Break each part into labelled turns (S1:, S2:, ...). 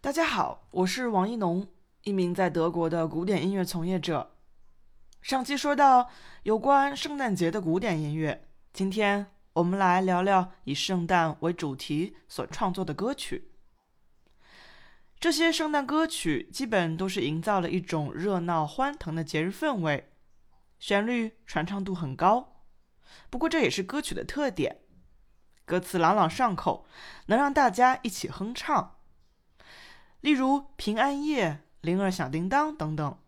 S1: 大家好，我是王一农，一名在德国的古典音乐从业者。上期说到有关圣诞节的古典音乐，今天我们来聊聊以圣诞为主题所创作的歌曲。这些圣诞歌曲基本都是营造了一种热闹欢腾的节日氛围，旋律传唱度很高。不过这也是歌曲的特点，歌词朗朗上口，能让大家一起哼唱。例如平安夜、铃儿响叮当等等。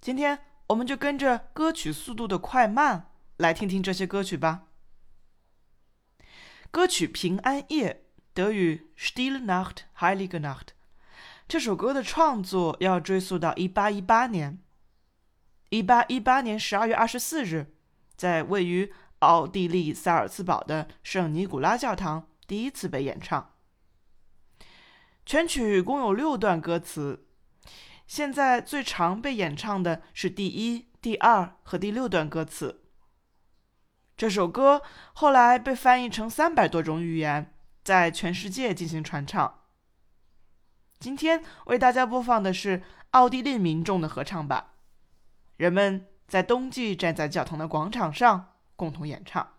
S1: 今天我们就跟着歌曲速度的快慢来听听这些歌曲吧。歌曲《平安夜》德语 Still Nacht, Heilige Nacht，这首歌的创作要追溯到一八一八年。一八一八年十二月二十四日，在位于奥地利萨尔茨堡的圣尼古拉教堂第一次被演唱。全曲共有六段歌词，现在最常被演唱的是第一、第二和第六段歌词。这首歌后来被翻译成三百多种语言，在全世界进行传唱。今天为大家播放的是奥地利民众的合唱版，人们在冬季站在教堂的广场上共同演唱。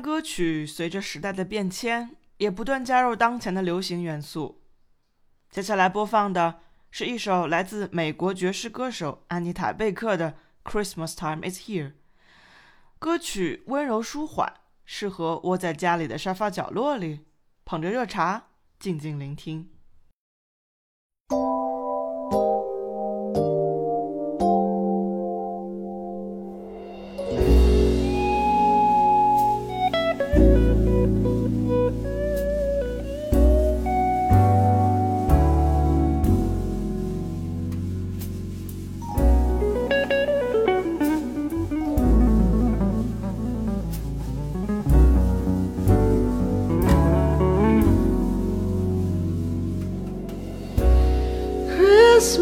S1: 歌曲随着时代的变迁，也不断加入当前的流行元素。接下来播放的是一首来自美国爵士歌手安妮塔·贝克的《Christmas Time Is Here》。歌曲温柔舒缓，适合窝在家里的沙发角落里，捧着热茶，静静聆听。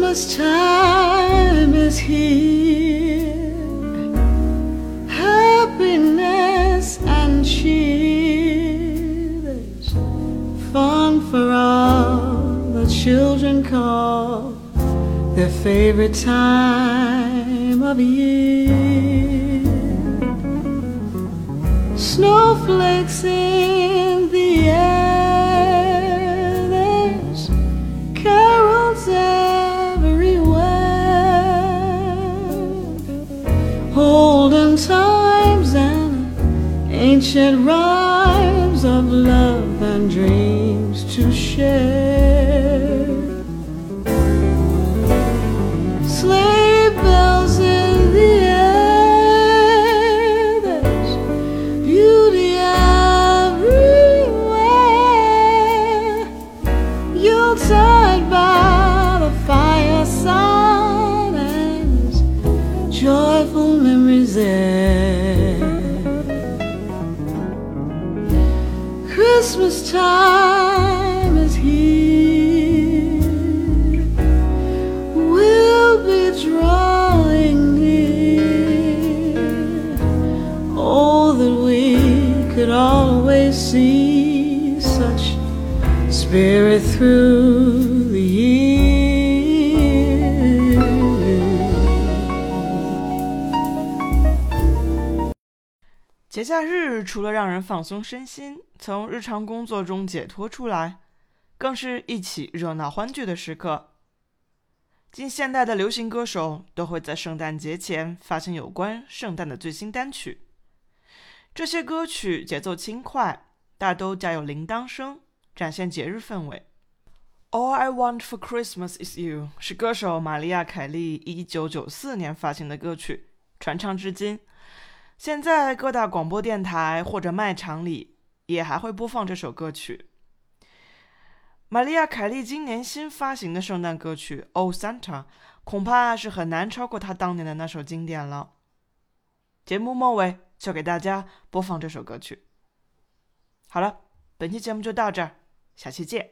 S1: Christmas time is here, happiness and cheer. There's fun for all the children call their favorite time of year. Snowflakes in rhymes of love and dreams to share. Christmas time is here. We'll be drawing near. Oh, that we
S2: could always see such spirit through the
S1: year. 假日除了让人放松身心，从日常工作中解脱出来，更是一起热闹欢聚的时刻。近现代的流行歌手都会在圣诞节前发行有关圣诞的最新单曲。这些歌曲节奏轻快，大都加有铃铛声，展现节日氛围。All I Want for Christmas Is You 是歌手玛丽亚·凯莉1994年发行的歌曲，传唱至今。现在各大广播电台或者卖场里也还会播放这首歌曲。玛丽亚·凯莉今年新发行的圣诞歌曲《Oh Santa》，恐怕是很难超过她当年的那首经典了。节目末尾就给大家播放这首歌曲。好了，本期节目就到这儿，下期见。